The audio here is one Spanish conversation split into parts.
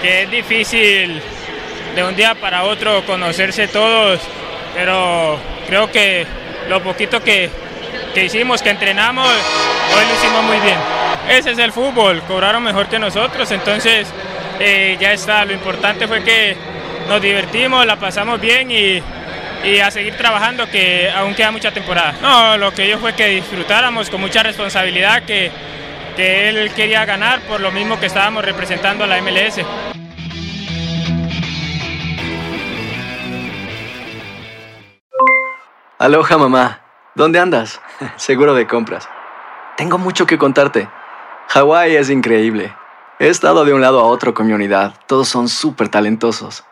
que es difícil de un día para otro conocerse todos, pero creo que lo poquito que, que hicimos, que entrenamos, hoy lo hicimos muy bien. Ese es el fútbol, cobraron mejor que nosotros, entonces eh, ya está. Lo importante fue que nos divertimos, la pasamos bien y, y a seguir trabajando, que aún queda mucha temporada. No, lo que yo fue que disfrutáramos con mucha responsabilidad, que, que él quería ganar por lo mismo que estábamos representando a la MLS. Aloha mamá, ¿dónde andas? Seguro de compras. Tengo mucho que contarte. Hawái es increíble. He estado de un lado a otro con mi unidad. Todos son súper talentosos.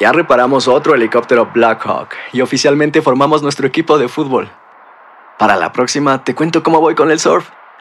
Ya reparamos otro helicóptero Blackhawk y oficialmente formamos nuestro equipo de fútbol. Para la próxima te cuento cómo voy con el surf